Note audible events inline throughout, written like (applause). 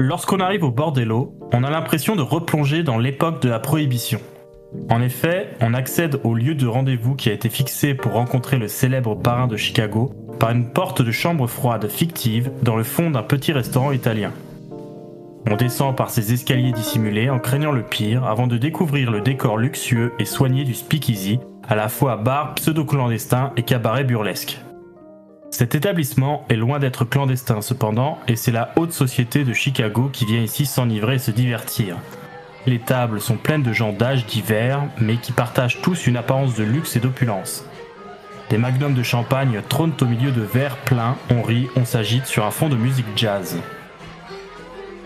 Lorsqu'on arrive au bord des lots, on a l'impression de replonger dans l'époque de la prohibition. En effet, on accède au lieu de rendez-vous qui a été fixé pour rencontrer le célèbre parrain de Chicago par une porte de chambre froide fictive dans le fond d'un petit restaurant italien. On descend par ces escaliers dissimulés en craignant le pire avant de découvrir le décor luxueux et soigné du speakeasy, à la fois bar pseudo-clandestin et cabaret burlesque. Cet établissement est loin d'être clandestin cependant, et c'est la haute société de Chicago qui vient ici s'enivrer et se divertir. Les tables sont pleines de gens d'âge divers, mais qui partagent tous une apparence de luxe et d'opulence. Des magnums de champagne trônent au milieu de verres pleins, on rit, on s'agite sur un fond de musique jazz.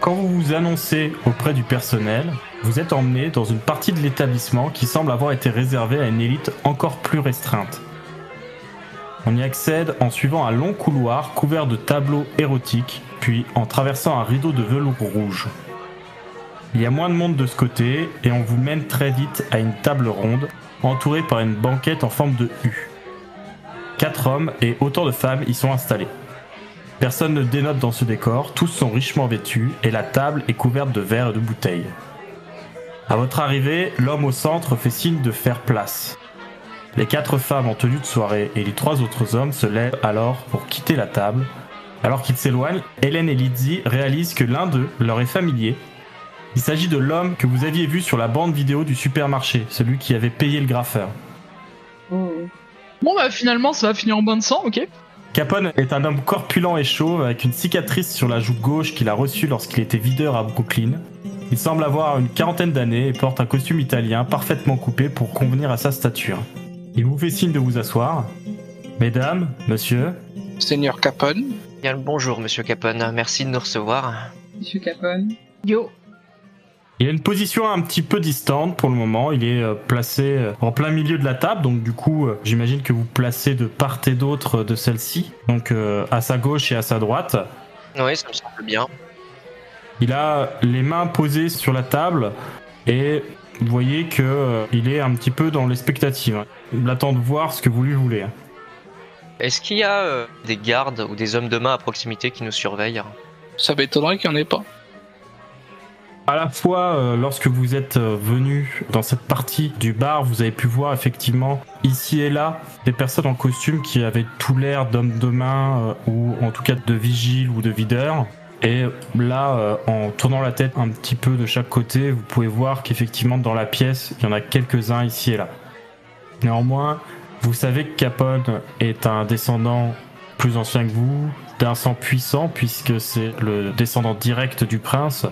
Quand vous vous annoncez auprès du personnel, vous êtes emmené dans une partie de l'établissement qui semble avoir été réservée à une élite encore plus restreinte. On y accède en suivant un long couloir couvert de tableaux érotiques, puis en traversant un rideau de velours rouge. Il y a moins de monde de ce côté et on vous mène très vite à une table ronde entourée par une banquette en forme de U. Quatre hommes et autant de femmes y sont installés. Personne ne dénote dans ce décor, tous sont richement vêtus et la table est couverte de verres et de bouteilles. À votre arrivée, l'homme au centre fait signe de faire place. Les quatre femmes en tenue de soirée et les trois autres hommes se lèvent alors pour quitter la table. Alors qu'ils s'éloignent, Hélène et Lizzie réalisent que l'un d'eux leur est familier. Il s'agit de l'homme que vous aviez vu sur la bande vidéo du supermarché, celui qui avait payé le graffeur. Bon bah finalement ça va finir en bain de sang, ok Capone est un homme corpulent et chauve avec une cicatrice sur la joue gauche qu'il a reçue lorsqu'il était videur à Brooklyn. Il semble avoir une quarantaine d'années et porte un costume italien parfaitement coupé pour convenir à sa stature. Il vous fait signe de vous asseoir. Mesdames, monsieur, Seigneur Capone. Bien le bonjour, monsieur Capone. Merci de nous recevoir. Monsieur Capone. Yo il a une position un petit peu distante pour le moment. Il est euh, placé euh, en plein milieu de la table, donc du coup, euh, j'imagine que vous placez de part et d'autre de celle-ci, donc à sa gauche et à sa droite. Oui, ça me semble bien. Il a les mains posées sur la table et vous voyez que euh, il est un petit peu dans l'expectative. hein. Il attend de voir ce que vous lui voulez. Est-ce qu'il y a euh, des gardes ou des hommes de main à proximité qui nous surveillent? Ça m'étonnerait qu'il n'y en ait pas. À la fois, euh, lorsque vous êtes euh, venu dans cette partie du bar, vous avez pu voir effectivement ici et là des personnes en costume qui avaient tout l'air d'hommes de main euh, ou en tout cas de vigile ou de videur. Et là, euh, en tournant la tête un petit peu de chaque côté, vous pouvez voir qu'effectivement dans la pièce, il y en a quelques-uns ici et là. Néanmoins, vous savez que Capone est un descendant plus ancien que vous, d'un sang puissant puisque c'est le descendant direct du prince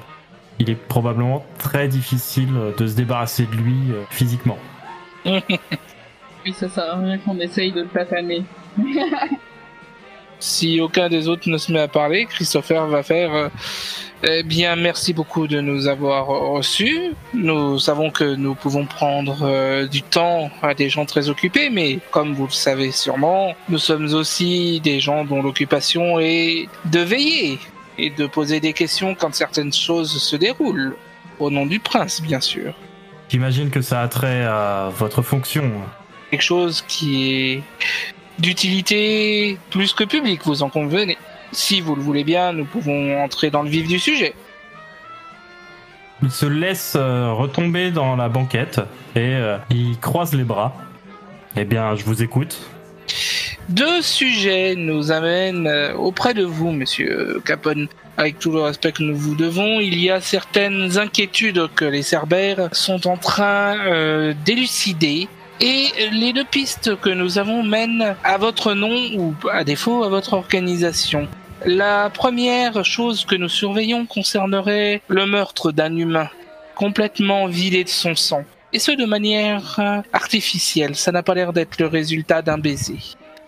il est probablement très difficile de se débarrasser de lui euh, physiquement. (laughs) Oui, ça sert à rien qu'on essaye de le plataner. (laughs) Si aucun des autres ne se met à parler, Christopher va faire euh, Eh bien, merci beaucoup de nous avoir reçus. Nous savons que nous pouvons prendre euh, du temps à des gens très occupés, mais comme vous le savez sûrement, nous sommes aussi des gens dont l'occupation est de veiller et de poser des questions quand certaines choses se déroulent. Au nom du prince, bien sûr. J'imagine que ça a trait à votre fonction. Quelque chose qui est d'utilité plus que publique, vous en convenez. Si vous le voulez bien, nous pouvons entrer dans le vif du sujet. Il se laisse euh, retomber dans la banquette et euh, il croise les bras. Eh bien, je vous écoute. Deux sujets nous amènent euh, auprès de vous, monsieur Capone. Avec tout le respect que nous vous devons, il y a certaines inquiétudes que les Cerbères sont en train d'élucider Et les deux pistes que nous avons mènent à votre nom ou à défaut à votre organisation. La première chose que nous surveillons concernerait le meurtre d'un humain complètement vidé de son sang. Et ce de manière artificielle, ça n'a pas l'air d'être le résultat d'un baiser.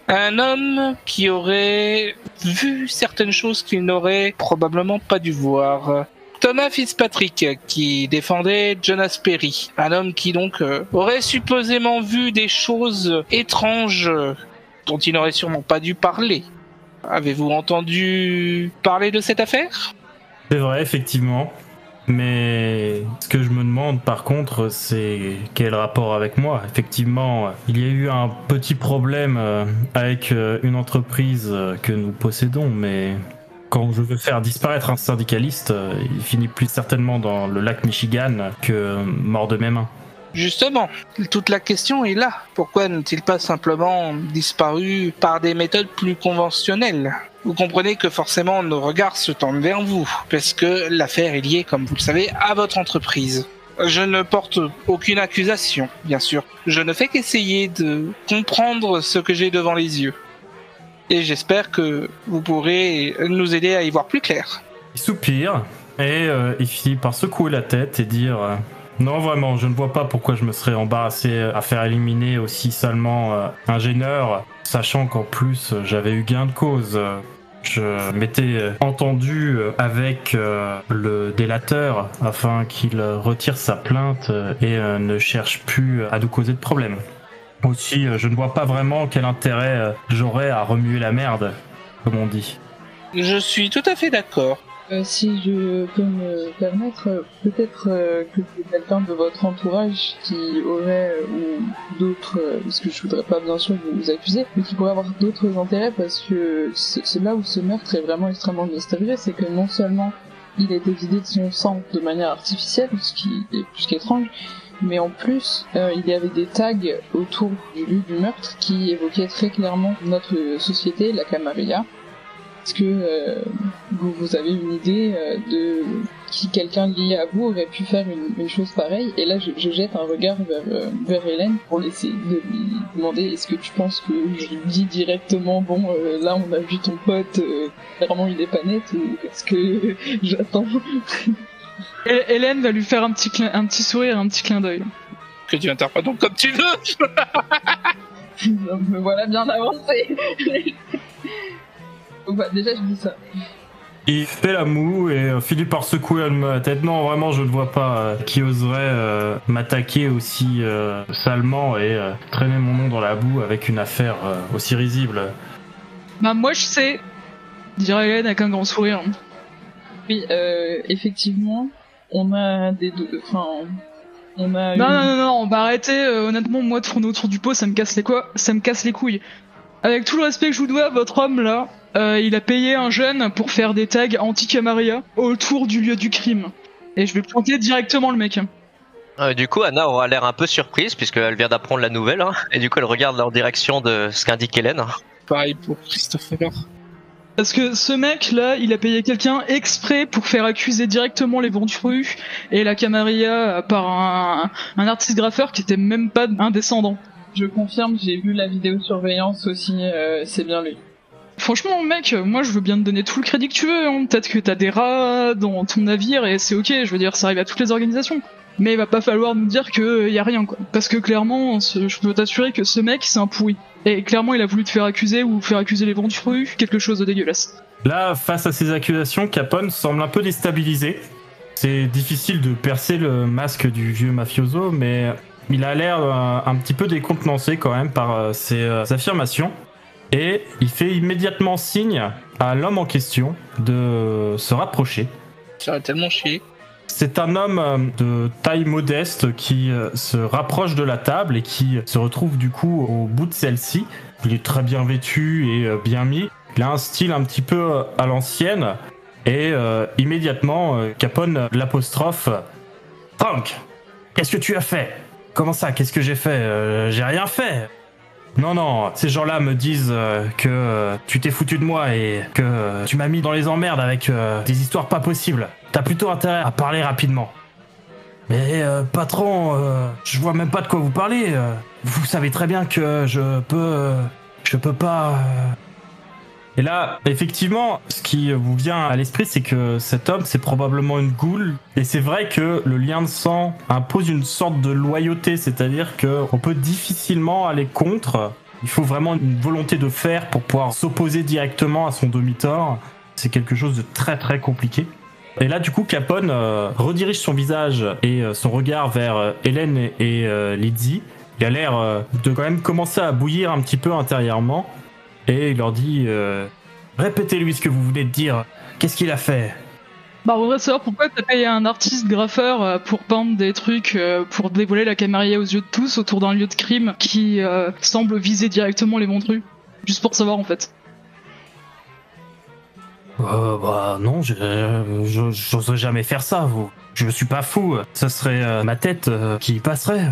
Un homme qui aurait vu certaines choses qu'il n'aurait probablement pas dû voir. Thomas Fitzpatrick qui défendait Jonas Perry, un homme qui donc euh, aurait supposément vu des choses étranges dont il n'aurait sûrement pas dû parler. Avez-vous entendu parler de cette affaire? C'est vrai, effectivement. Mais ce que je me demande par contre, c'est quel rapport avec moi? Effectivement, il y a eu un petit problème euh, avec euh, une entreprise euh, que nous possédons, mais quand je veux faire disparaître un syndicaliste, il finit plus certainement dans le lac Michigan que mort de mes mains. Justement, toute la question est là. Pourquoi n'a-t-il pas simplement disparu par des méthodes plus conventionnelles? Vous comprenez que forcément nos regards se tendent vers vous, parce que l'affaire est liée, comme vous le savez, à votre entreprise. Je ne porte aucune accusation, bien sûr. Je ne fais qu'essayer de comprendre ce que j'ai devant les yeux. Et j'espère que vous pourrez nous aider à y voir plus clair. Il soupire et euh, il finit par secouer la tête et dire euh, non, vraiment, je ne vois pas pourquoi je me serais embarrassé à faire éliminer aussi salement euh, un gêneur, sachant qu'en plus j'avais eu gain de cause. Je m'étais entendu avec le délateur afin qu'il retire sa plainte et ne cherche plus à nous causer de problème. Aussi, je ne vois pas vraiment quel intérêt j'aurais à remuer la merde, comme on dit. Je suis tout à fait d'accord. Euh, si je peux me permettre, euh, peut-être euh, que c'est quelqu'un de votre entourage qui aurait, ou d'autres, parce que je voudrais pas bien sûr vous accuser, mais qui pourrait avoir d'autres intérêts parce que c'est là où ce meurtre est vraiment extrêmement mystérieux, c'est que non seulement il a été vidé de son sang de manière artificielle, ce qui est plus qu'étrange, mais en plus, il y avait des tags autour du lieu du meurtre qui évoquaient très clairement notre société, la Camarilla, est-ce que euh, vous, avez une idée euh, de qui quelqu'un lié à vous aurait pu faire une, chose pareille? Et là, je, jette un regard vers, euh, vers Hélène pour essayer de lui demander est-ce que tu penses que je lui dis directement bon, là on a vu ton pote, clairement il est pas net, ou est-ce que (laughs) j'attends? Hélène va lui faire un petit, un petit sourire, un petit clin d'œil. Que tu interprètes donc comme tu veux (laughs) Me voilà bien avancé bah, déjà, je dis ça. Il fait la moue et euh, finit par secouer la tête. Non, vraiment, je ne vois pas euh, qui oserait euh, m'attaquer aussi salement et traîner mon nom dans la boue avec une affaire aussi risible. Bah, moi, je sais, dirait Hélène avec un grand sourire. Oui, effectivement, on a des. Enfin. On a non, non, non, non, on va arrêter. honnêtement, moi, de tourner autour du pot, ça me casse les quoi Ça me casse les couilles. Avec tout le respect que je vous dois, votre homme là, euh, il a payé un jeune pour faire des tags anti-Camaria autour du lieu du crime. Et je vais planter directement le mec. Euh, du coup, Anna aura l'air un peu surprise puisqu'elle vient d'apprendre la nouvelle. Hein. et du coup, elle regarde en direction de ce qu'indique Hélène. Pareil pour Christopher. Parce que ce mec là, il a payé quelqu'un exprès pour faire accuser directement les Ventru et la Camaria par un, un artiste graffeur qui était même pas un descendant. Je confirme, j'ai vu la vidéosurveillance aussi, euh, c'est bien lui. Franchement, mec, moi je veux bien te donner tout le crédit que tu veux. Hein. Peut-être que t'as des rats dans ton navire et c'est ok, je veux dire, ça arrive à toutes les organisations. Mais il va pas falloir nous dire que y a rien, quoi. Parce que clairement, je peux t'assurer que ce mec, c'est un pourri. Et clairement, il a voulu te faire accuser ou faire accuser les Ventrus, quelque chose de dégueulasse. Là, face à ces accusations, Capone semble un peu déstabilisé. C'est difficile de percer le masque du vieux mafioso, mais il a l'air euh, un petit peu décontenancé quand même par euh, ses euh, affirmations. Et il fait immédiatement signe à l'homme en question de se rapprocher. Ça va tellement chier. C'est un homme de taille modeste qui se rapproche de la table et qui se retrouve du coup au bout de celle-ci. Il est très bien vêtu et bien mis. Il a un style un petit peu à l'ancienne. Et immédiatement, Capone l'apostrophe Frank, qu'est-ce que tu as fait? Comment ça? Qu'est-ce que j'ai fait? Euh, J'ai rien fait. Non, non, ces gens-là me disent euh, que euh, tu t'es foutu de moi et que tu m'as mis dans les emmerdes avec des histoires pas possibles. T'as plutôt intérêt à parler rapidement. Mais euh, patron, euh, je vois même pas de quoi vous parlez. euh. Vous savez très bien que je peux, euh, je peux pas. Et là, effectivement, ce qui vous vient à l'esprit, c'est que cet homme, c'est probablement une goule. Et c'est vrai que le lien de sang impose une sorte de loyauté, c'est-à-dire que on peut difficilement aller contre. Il faut vraiment une volonté de faire pour pouvoir s'opposer directement à son demi-tort. C'est quelque chose de très très compliqué. Et là, du coup, Capone euh, redirige son visage et euh, son regard vers euh, Hélène et, et Lizzie. Il a l'air de quand même commencer à bouillir un petit peu intérieurement. Et il leur dit euh, Répétez-lui ce que vous venez de dire. Qu'est-ce qu'il a fait? Bah, on voudrait savoir pourquoi t'as payé un artiste graffeur euh, pour peindre des trucs euh, pour dévoiler la camarilla aux yeux de tous autour d'un lieu de crime qui euh, semble viser directement les Montrus? Juste pour savoir en fait. euh, Bah non, j'oserais jamais faire ça. Vous. Je suis pas fou. Ce serait euh, ma tête euh, qui y passerait.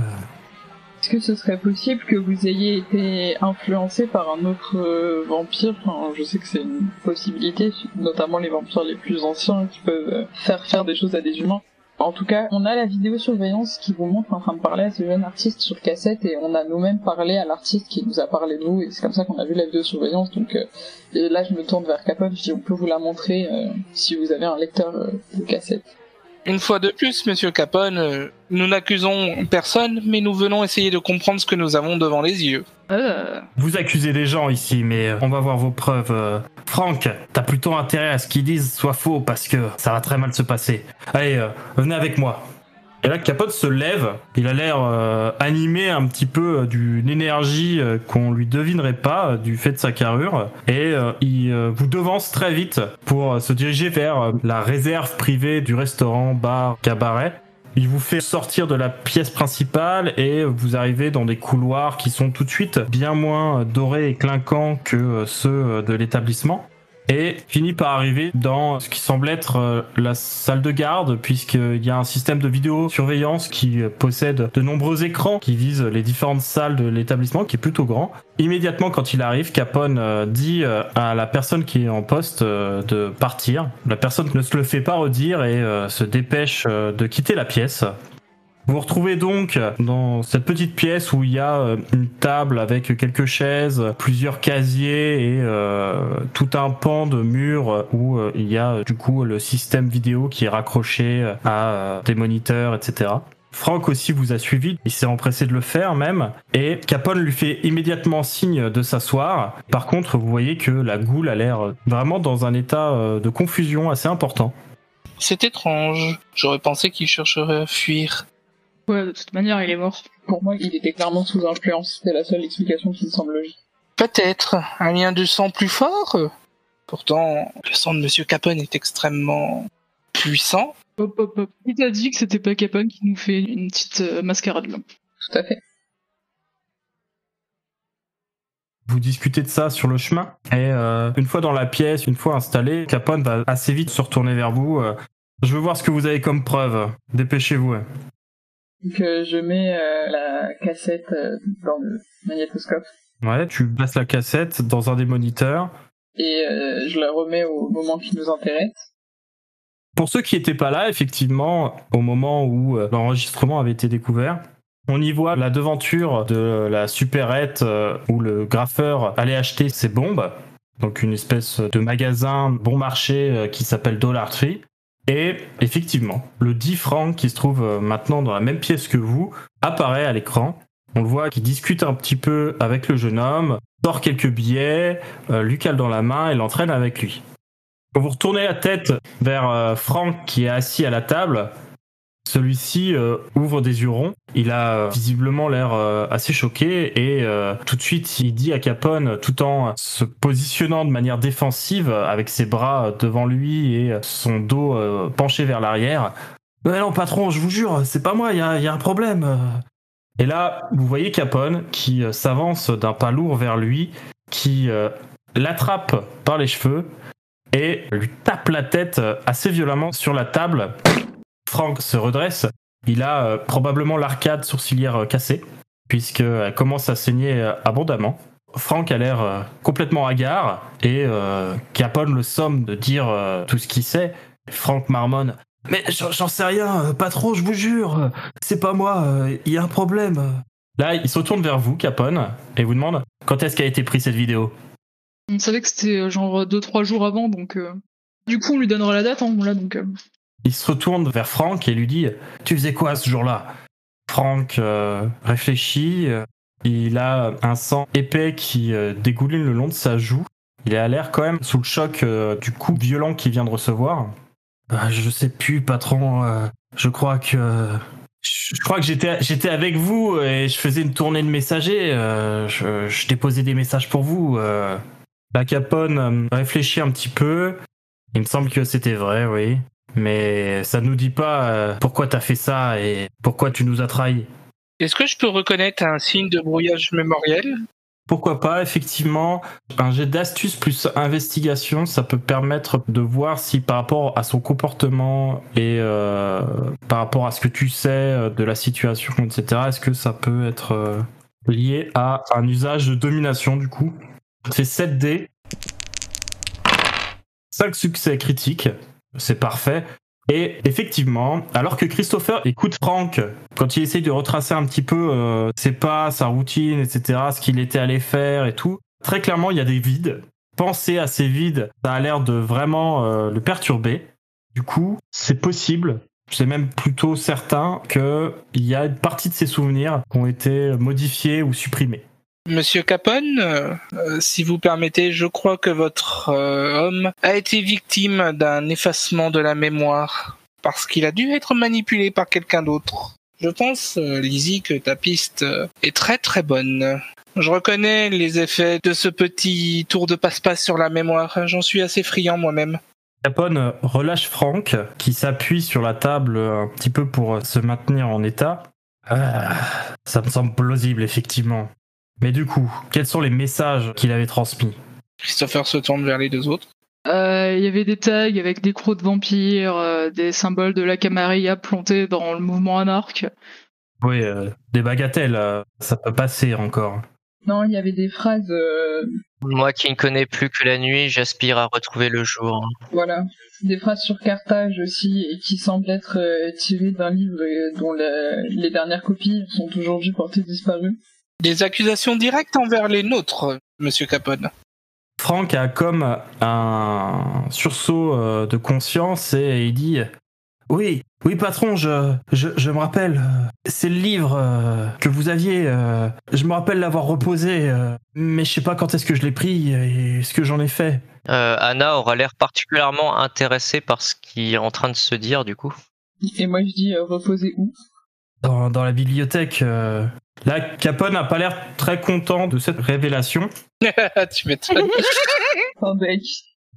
Est-ce que ce serait possible que vous ayez été influencé par un autre euh, vampire? Enfin, Je sais que c'est une possibilité, notamment les vampires les plus anciens qui peuvent euh, faire faire des choses à des humains. En tout cas, on a la vidéosurveillance qui vous montre en train de parler à ce jeune artiste sur cassette et on a nous-mêmes parlé à l'artiste qui nous a parlé de vous et c'est comme ça qu'on a vu la vidéosurveillance. Donc euh, et là, je me tourne vers Capone, je dis on peut vous la montrer euh, si vous avez un lecteur de cassette. Une fois de plus, Monsieur Capone, euh, nous n'accusons personne, mais nous venons essayer de comprendre ce que nous avons devant les yeux. Euh, Vous accusez des gens ici, mais euh, on va voir vos preuves. Franck, t'as plutôt intérêt à ce qu'ils disent soit faux parce que ça va très mal se passer. Allez, venez avec moi. Et là, Capote se lève. Il a l'air euh, animé un petit peu euh, d'une énergie euh, qu'on lui devinerait pas du fait de sa carrure. Et il vous devance très vite pour se diriger vers la réserve privée du restaurant, bar, cabaret. Il vous fait sortir de la pièce principale et vous arrivez dans des couloirs qui sont tout de suite bien moins dorés et clinquants que ceux de l'établissement. Et finit par arriver dans ce qui semble être euh, la salle de garde, puisqu'il y a un système de vidéosurveillance qui euh, possède de nombreux écrans qui visent les différentes salles de l'établissement, qui est plutôt grand. Immédiatement, quand il arrive, Capone euh, dit à la personne qui est en poste de partir. La personne ne se le fait pas redire et se dépêche de quitter la pièce. Vous vous retrouvez donc dans cette petite pièce où il y a euh, une table avec quelques chaises, plusieurs casiers et euh, tout un pan de mur où euh, il y a du coup le système vidéo qui est raccroché à des moniteurs, etc. Franck aussi vous a suivi, il s'est empressé de le faire même, et Capone lui fait immédiatement signe de s'asseoir. Par contre, vous voyez que la goule a l'air vraiment dans un état de confusion assez important. C'est étrange. J'aurais pensé qu'il chercherait à fuir. Ouais, de toute manière, il est mort. Pour moi, il était clairement sous influence, c'est la seule explication qui me semble logique. Peut-être un lien de sang plus fort. Pourtant, le sang de Monsieur Capone est extrêmement puissant. Hop, hop, hop. Qui t'a dit que c'était pas Capone qui nous fait une petite euh, mascarade là Tout à fait. Vous discutez de ça sur le chemin et euh, une fois dans la pièce, une fois installé, Capone va assez vite se retourner vers vous. euh, je veux voir ce que vous avez comme preuve. Dépêchez-vous. ouais. Euh, je mets euh, la cassette euh, dans le magnétoscope Ouais, tu places la cassette dans un des moniteurs. et euh, je la remets au moment qui nous intéresse. Pour ceux qui n'étaient pas là, effectivement, au moment où l'enregistrement avait été découvert, on y voit la devanture de la supérette où le graffeur allait acheter ses bombes. Donc une espèce de magasin bon marché qui s'appelle Dollar Tree. Et effectivement, le 10 francs qui se trouve euh, maintenant dans la même pièce que vous apparaît à l'écran. On le voit qui discute un petit peu avec le jeune homme, sort quelques billets, euh, lui cale dans la main et l'entraîne avec lui. Quand vous retournez la tête vers euh, Franck qui est assis à la table, celui-ci euh, ouvre des yeux ronds. Il a euh, visiblement l'air euh, assez choqué et tout de suite il dit à Capone, tout en se positionnant de manière défensive avec ses bras devant lui et son dos penché vers l'arrière. Mais non patron, je vous jure, c'est pas moi, il y a, un problème. Et là, vous voyez Capone qui s'avance d'un pas lourd vers lui, qui l'attrape par les cheveux et lui tape la tête assez violemment sur la table. Frank se redresse. Il a euh, probablement l'arcade sourcilière euh, cassée, puisqu'elle commence à saigner euh, abondamment. Frank a l'air euh, complètement hagard et euh, Capone le somme de dire euh, tout ce qu'il sait. Frank marmonne Mais j'en sais rien, euh, pas trop, je vous jure. C'est pas moi, euh, il y a un problème. Là, il se retourne vers vous, Capone, et vous demande quand est-ce qu'a été prise cette vidéo? On savait que c'était euh, genre 2-3 jours avant, donc. euh, Du coup, on lui donnera la date, hein, là, donc. euh, Il se retourne vers Franck et lui dit Tu faisais quoi ce jour-là? Franck euh, réfléchit. euh, il a un sang épais qui euh, dégouline le long de sa joue. Il a l'air quand même sous le choc du coup violent qu'il vient de recevoir. Ah, je sais plus, patron. je crois que. Je crois que j'étais avec vous et je faisais une tournée de messagers. je, je déposais des messages pour vous. La Capone réfléchit un petit peu. Il me semble que c'était vrai, oui. Mais ça nous dit pas euh, pourquoi t'as fait ça et pourquoi tu nous as trahis. Est-ce que je peux reconnaître un signe de brouillage mémoriel? Pourquoi pas, effectivement, un jet d'astuce plus investigation, ça peut permettre de voir si par rapport à son comportement et euh, par rapport à ce que tu sais euh, de la situation, etc., est-ce que ça peut être euh, lié à un usage de domination du coup? C'est 7 dés. 5 succès critiques, c'est parfait. Et effectivement, alors que Christopher écoute Franck quand il essaye de retracer un petit peu euh, ses pas, sa routine, etc., ce qu'il était allé faire et tout, très clairement, il y a des vides. Penser à ces vides, ça a l'air de vraiment euh, le perturber. Du coup, c'est possible, c'est même plutôt certain qu'il y a une partie de ses souvenirs qui ont été modifiés ou supprimés. Monsieur Capone, euh, euh, si vous permettez, je crois que votre euh, homme a été victime d'un effacement de la mémoire parce qu'il a dû être manipulé par quelqu'un d'autre. Je pense, euh, Lizzie, que ta piste est très très bonne. Je reconnais les effets de ce petit tour de passe-passe sur la mémoire. J'en suis assez friand moi-même. Capone relâche Franck, qui s'appuie sur la table un petit peu pour se maintenir en état. Ah, ça me semble plausible, effectivement. Mais du coup, quels sont les messages qu'il avait transmis? Christopher se tourne vers les deux autres. Euh, Il y avait des tags avec des crocs de vampires, euh, des symboles de la Camarilla plantés dans le mouvement anarque. Oui, euh, des bagatelles, euh, ça peut passer encore. Non, il y avait des phrases, euh, Moi qui ne connais plus que la nuit, j'aspire à retrouver le jour. voilà, des phrases sur Carthage aussi, et qui semblent être euh, tirées d'un livre euh, dont la- les dernières copies sont aujourd'hui portées disparues. Des accusations directes envers les nôtres, Monsieur Capone. Franck a comme un sursaut euh, de conscience et il dit Oui, oui, patron, je, je, je me rappelle. euh, C'est le livre euh, que vous aviez. je me rappelle l'avoir reposé, mais je sais pas quand est-ce que je l'ai pris et ce que j'en ai fait. Euh, Anna aura l'air particulièrement intéressée par ce qui est en train de se dire du coup. Et moi je dis, euh, reposez où? Dans, dans la bibliothèque. euh. Là, Capone n'a pas l'air très content de cette révélation. (laughs) tu m'étonnes. (laughs) Bec.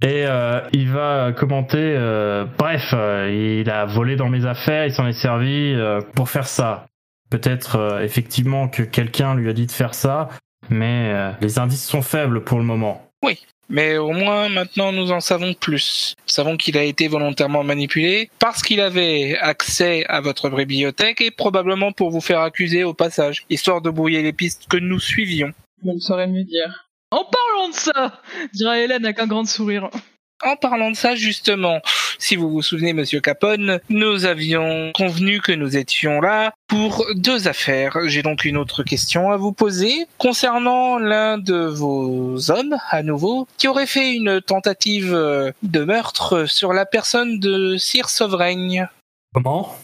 Et euh, il va commenter, euh, bref, euh, il a volé dans mes affaires, il s'en est servi euh, pour faire ça. Peut-être euh, effectivement que quelqu'un lui a dit de faire ça, mais euh, les indices sont faibles pour le moment. Mais au moins maintenant nous en savons plus. Nous savons qu'il a été volontairement manipulé parce qu'il avait accès à votre bibliothèque et probablement pour vous faire accuser au passage, histoire de brouiller les pistes que nous suivions. Je ne saurais mieux dire. En parlant de ça, dira Hélène avec un grand sourire. En parlant de ça, justement, si vous vous souvenez, Monsieur Capone, nous avions convenu que nous étions là pour deux affaires. J'ai donc une autre question à vous poser concernant l'un de vos hommes, à nouveau, qui aurait fait une tentative de meurtre sur la personne de Sir Sovereigne. Comment?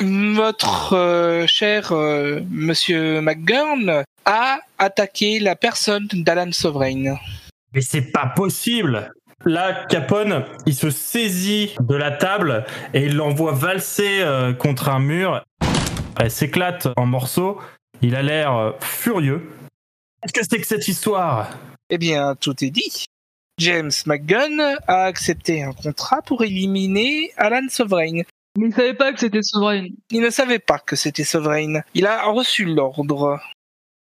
Votre euh, cher euh, Monsieur McGurn a attaqué la personne d'Alan Sovereign. Mais c'est pas possible Là, Capone, il se saisit de la table et il l'envoie valser euh, contre un mur. Elle s'éclate en morceaux. Il a l'air euh, furieux. Qu'est-ce que c'est que cette histoire? Eh bien, tout est dit. James McGunn a accepté un contrat pour éliminer Alan Sovereign. Mais il savait pas que c'était souverain. Il ne savait pas que c'était Sovereign. Il a reçu l'ordre.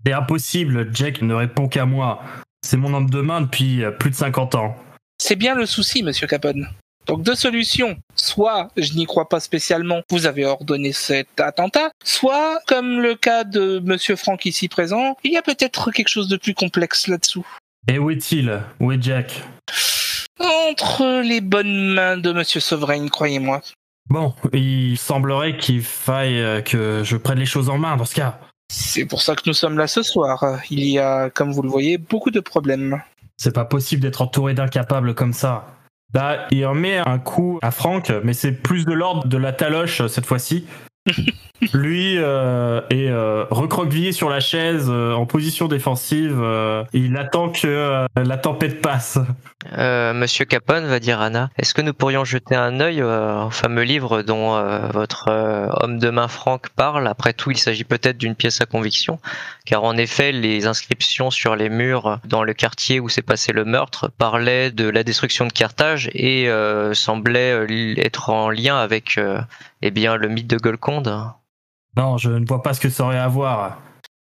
C'est impossible, Jack ne répond qu'à moi. C'est mon homme de main depuis euh, plus de 50 ans. C'est bien le souci, monsieur Capone. Donc deux solutions. Soit je n'y crois pas spécialement, vous avez ordonné cet attentat, soit, comme le cas de monsieur Franck ici présent, il y a peut-être quelque chose de plus complexe là-dessous. Et où est-il? Où est Jack? Entre les bonnes mains de monsieur Sovereign, croyez-moi. Bon, il semblerait qu'il faille euh, que je prenne les choses en main dans ce cas. C'est pour ça que nous sommes là ce soir. Il y a, comme vous le voyez, beaucoup de problèmes. C'est pas possible d'être entouré d'incapables comme ça. Là, il remet un coup à Franck, mais c'est plus de l'ordre de la taloche cette fois-ci. (laughs) Lui euh, est euh, recroquevillé sur la chaise euh, en position défensive. euh, il attend que euh, la tempête passe. Euh, Monsieur Capone va dire Anna, est-ce que nous pourrions jeter un œil au fameux livre dont votre homme de main Franck parle? Après tout, il s'agit peut-être d'une pièce à conviction, car en effet, les inscriptions sur les murs dans le quartier où s'est passé le meurtre parlaient de la destruction de Carthage et semblaient être en lien avec eh bien le mythe de Golconde. Non, je ne vois pas ce que ça aurait à voir.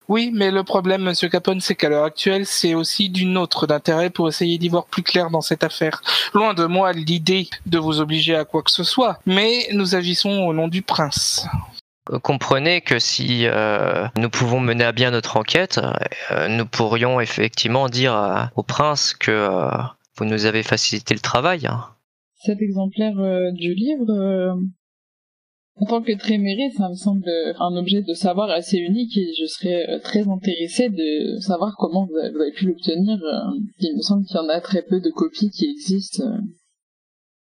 Oui, mais le problème, Monsieur Capone, c'est qu'à l'heure actuelle, c'est aussi d'une autre d'intérêt pour essayer d'y voir plus clair dans cette affaire. Loin de moi l'idée de vous obliger à quoi que ce soit, mais nous agissons au nom du prince. Euh, Comprenez que si euh, nous pouvons mener à bien notre enquête, euh, nous pourrions effectivement dire à- au prince que euh, vous nous avez facilité le travail. Cet exemplaire euh, du livre, euh, en tant que Tréméré, ça me semble un objet de savoir assez unique et je serais euh, très intéressée de savoir comment vous avez, pu l'obtenir. euh, il me semble qu'il y en a très peu de copies qui existent. euh.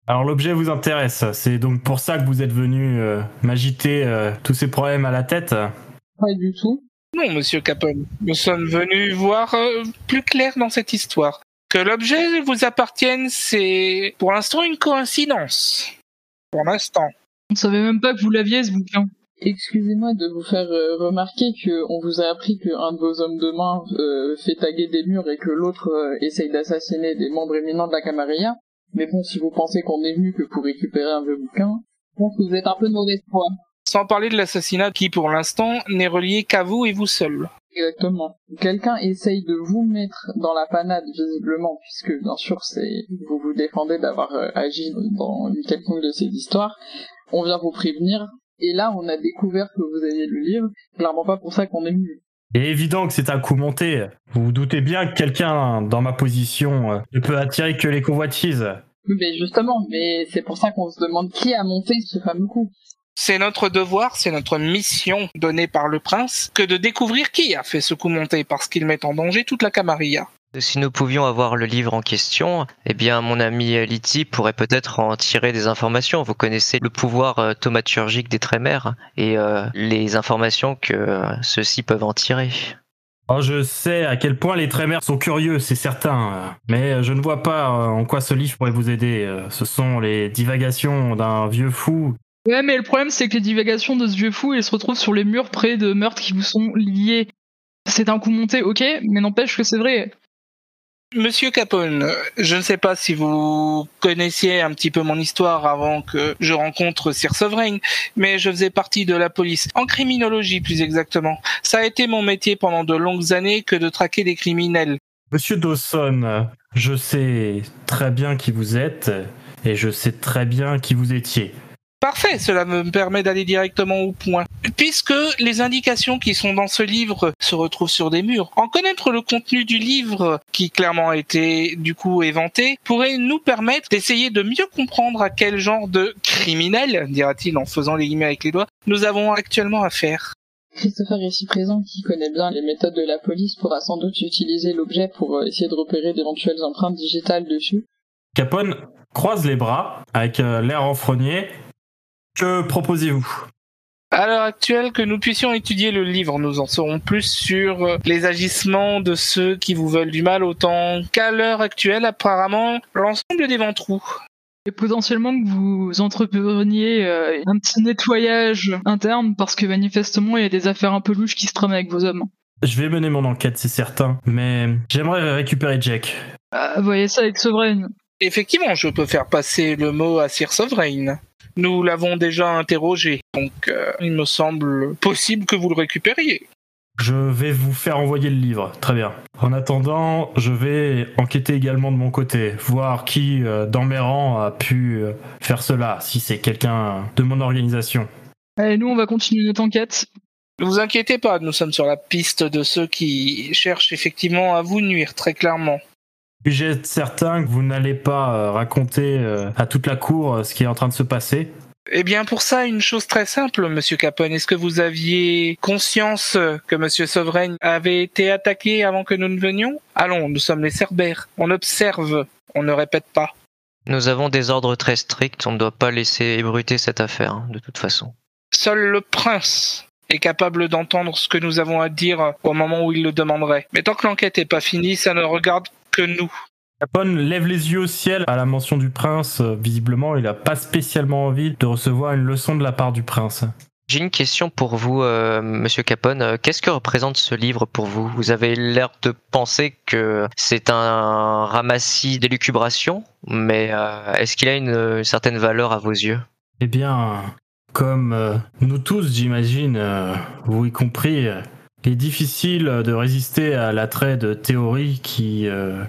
Alors l'objet vous intéresse, c'est donc pour ça que vous êtes venu euh, m'agiter euh, tous ces problèmes à la tête? Pas du tout. Non, Monsieur Capone, nous sommes venus voir euh, plus clair dans cette histoire. Que l'objet vous appartienne, c'est pour l'instant une coïncidence. Pour l'instant. On savait même pas que vous l'aviez ce bouquin. Excusez-moi de vous faire euh, remarquer que on vous a appris qu'un de vos hommes de main euh, fait taguer des murs et que l'autre euh, essaye d'assassiner des membres éminents de la Camarilla. Mais bon, si vous pensez qu'on est venu que pour récupérer un vieux bouquin, je pense que vous êtes un peu de mauvaise foi. Sans parler de l'assassinat qui, pour l'instant, n'est relié qu'à vous et vous seul. Exactement. Quelqu'un essaye de vous mettre dans la panade, visiblement, puisque bien sûr c'est vous vous défendez d'avoir euh, agi dans une quelconque de ces histoires. On vient vous prévenir, et là on a découvert que vous aviez le livre. Clairement pas pour ça qu'on est venu. Il est évident que c'est un coup monté. Vous vous doutez bien que quelqu'un dans ma position euh, ne peut attirer que les convoitises. Oui, Mais justement, mais c'est pour ça qu'on se demande qui a monté ce fameux coup. C'est notre devoir, c'est notre mission donnée par le prince que de découvrir qui a fait ce coup monté parce qu'il met en danger toute la Camarilla. Si nous pouvions avoir le livre en question, eh bien mon ami Liti pourrait peut-être en tirer des informations. Vous connaissez le pouvoir euh, thaumaturgique des trémères et euh, les informations que euh, ceux-ci peuvent en tirer. Oh, je sais à quel point les trémères sont curieux, c'est certain. euh, Mais je ne vois pas en quoi ce livre pourrait vous aider. Ce sont les divagations d'un vieux fou. Ouais, mais le problème, c'est que les divagations de ce vieux fou, ils se retrouvent sur les murs près de meurtres qui vous sont liés. C'est un coup monté, ok, mais n'empêche que c'est vrai. Monsieur Capone, je ne sais pas si vous connaissiez un petit peu mon histoire avant que je rencontre Sir Sovereign, mais je faisais partie de la police, en criminologie plus exactement. Ça a été mon métier pendant de longues années que de traquer des criminels. Monsieur Dawson, je sais très bien qui vous êtes et je sais très bien qui vous étiez. Parfait, cela me permet d'aller directement au point. Puisque les indications qui sont dans ce livre se retrouvent sur des murs, en connaître le contenu du livre, qui clairement a été du coup éventé, pourrait nous permettre d'essayer de mieux comprendre à quel genre de criminel, dira-t-il en faisant les guillemets avec les doigts, nous avons actuellement affaire. Christopher ici présent, qui connaît bien les méthodes de la police, pourra sans doute utiliser l'objet pour euh, essayer de repérer d'éventuelles empreintes digitales dessus. Capone croise les bras avec euh, l'air renfrogné. Que proposez-vous? À l'heure actuelle, que nous puissions étudier le livre, nous en saurons plus sur euh, les agissements de ceux qui vous veulent du mal, autant qu'à l'heure actuelle, apparemment, l'ensemble des ventrous. Et potentiellement que vous entrepreniez euh, un petit nettoyage interne, parce que manifestement, il y a des affaires un peu louches qui se trament avec vos hommes. Je vais mener mon enquête, c'est certain, mais j'aimerais récupérer Jack. Ah, voyez ça avec Sovereign. Effectivement, je peux faire passer le mot à Sir Sovereign. Nous l'avons déjà interrogé, donc euh, il me semble possible que vous le récupériez. Je vais vous faire envoyer le livre, très bien. En attendant, je vais enquêter également de mon côté, voir qui euh, dans mes rangs a pu euh, faire cela, si c'est quelqu'un de mon organisation. Allez, nous, on va continuer notre enquête. Ne vous inquiétez pas, nous sommes sur la piste de ceux qui cherchent effectivement à vous nuire, très clairement. Être certain que vous n'allez pas euh, raconter euh, à toute la cour euh, ce qui est en train de se passer Eh bien, pour ça, une chose très simple, Monsieur Capone. Est-ce que vous aviez conscience que Monsieur Sovereign avait été attaqué avant que nous ne venions? Allons, nous sommes les Cerbères. On observe, on ne répète pas. Nous avons des ordres très stricts, on ne doit pas laisser ébruiter cette affaire, hein, de toute façon. Seul le prince est capable d'entendre ce que nous avons à dire au moment où il le demanderait. Mais tant que l'enquête n'est pas finie, ça ne regarde que nous. Capone lève les yeux au ciel à la mention du prince. Euh, Visiblement, il n'a pas spécialement envie de recevoir une leçon de la part du prince. J'ai une question pour vous, euh, Monsieur Capone. Euh, Qu'est-ce que représente ce livre pour vous? Vous avez l'air de penser que c'est un ramassis d'élucubrations, mais euh, est-ce qu'il a une, certaine valeur à vos yeux? Eh bien, comme euh, nous tous, j'imagine, euh, vous y compris, euh, il est difficile de résister à l'attrait de théories qui euh,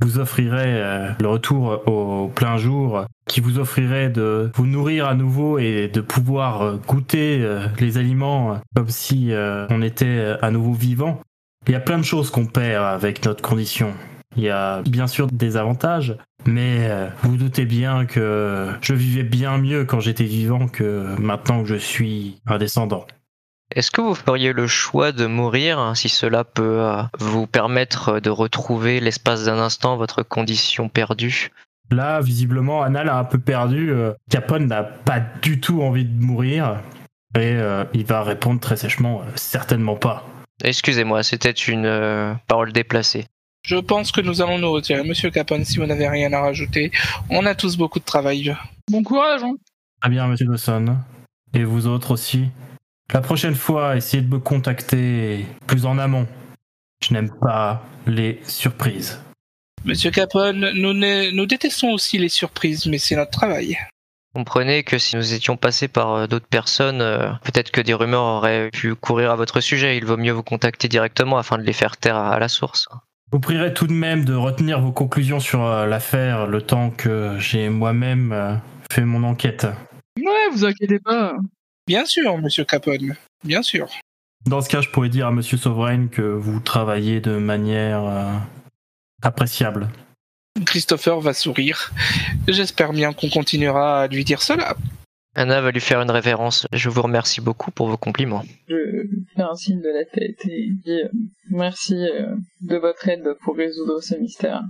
vous offrirait euh, le retour au plein jour, qui vous offrirait de vous nourrir à nouveau et de pouvoir euh, goûter les aliments comme si on était à nouveau vivant. Il y a plein de choses qu'on perd avec notre condition. Il y a bien sûr des avantages, mais vous doutez bien que je vivais bien mieux quand j'étais vivant que maintenant que je suis un descendant. Est-ce que vous feriez le choix de mourir hein, si cela peut euh, vous permettre de retrouver l'espace d'un instant votre condition perdue? Là, visiblement, Anna l'a un peu perdu. euh, Capone n'a pas du tout envie de mourir. Et euh, il va répondre très sèchement, euh, certainement pas. Excusez-moi, c'était une euh, parole déplacée. Je pense que nous allons nous retirer. Monsieur Capone, si vous n'avez rien à rajouter, on a tous beaucoup de travail. Bon courage, hein. Très bien, monsieur Dawson. Et vous autres aussi. La prochaine fois, essayez de me contacter plus en amont. Je n'aime pas les surprises. Monsieur Capone, nous, détestons aussi les surprises, mais c'est notre travail. Comprenez que si nous étions passés par euh, d'autres personnes, euh, peut-être que des rumeurs auraient pu courir à votre sujet. Il vaut mieux vous contacter directement afin de les faire taire à à la source. Je vous prierai tout de même de retenir vos conclusions sur euh, l'affaire le temps que j'ai moi-même euh, fait mon enquête. Ouais, vous inquiétez pas. Bien sûr, Monsieur Capone. Bien sûr. Dans ce cas, je pourrais dire à Monsieur Sovereign que vous travaillez de manière euh, appréciable. Christopher va sourire. J'espère bien qu'on continuera à lui dire cela. Anna va lui faire une révérence. Je vous remercie beaucoup pour vos compliments. Je fais un signe de la tête et dis euh, merci euh, de votre aide pour résoudre ce mystère.